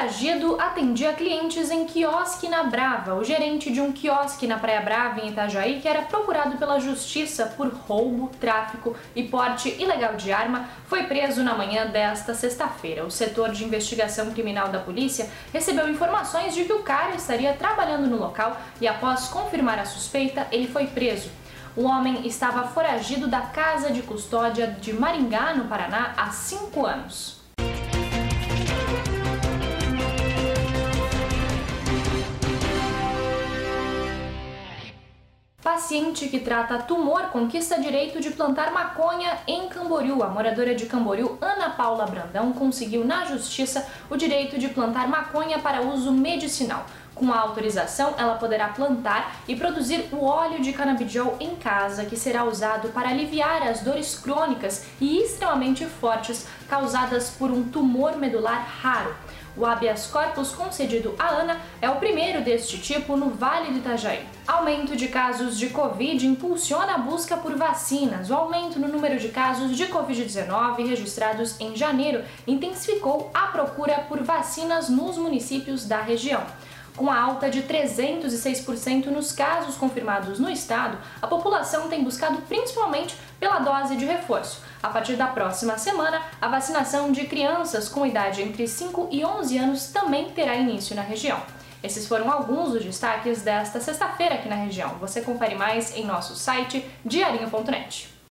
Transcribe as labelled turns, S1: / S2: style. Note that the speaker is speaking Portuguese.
S1: foragido atendia clientes em quiosque na Brava. O gerente de um quiosque na Praia Brava, em Itajaí, que era procurado pela justiça por roubo, tráfico e porte ilegal de arma, foi preso na manhã desta sexta-feira. O setor de investigação criminal da polícia recebeu informações de que o cara estaria trabalhando no local e, após confirmar a suspeita, ele foi preso. O homem estava foragido da casa de custódia de Maringá, no Paraná, há cinco anos. Paciente que trata tumor conquista direito de plantar maconha em Camboriú. A moradora de Camboriú, Ana Paula Brandão, conseguiu na justiça o direito de plantar maconha para uso medicinal. Com a autorização, ela poderá plantar e produzir o óleo de canabidiol em casa, que será usado para aliviar as dores crônicas e extremamente fortes causadas por um tumor medular raro. O habeas corpus concedido a Ana é o primeiro deste tipo no Vale do Itajaí. Aumento de casos de Covid impulsiona a busca por vacinas. O aumento no número de casos de Covid-19 registrados em janeiro intensificou a procura por vacinas nos municípios da região. Com a alta de 306% nos casos confirmados no estado, a população tem buscado principalmente pela dose de reforço. A partir da próxima semana, a vacinação de crianças com idade entre 5 e 11 anos também terá início na região. Esses foram alguns dos destaques desta sexta-feira aqui na região. Você confere mais em nosso site diarinho.net.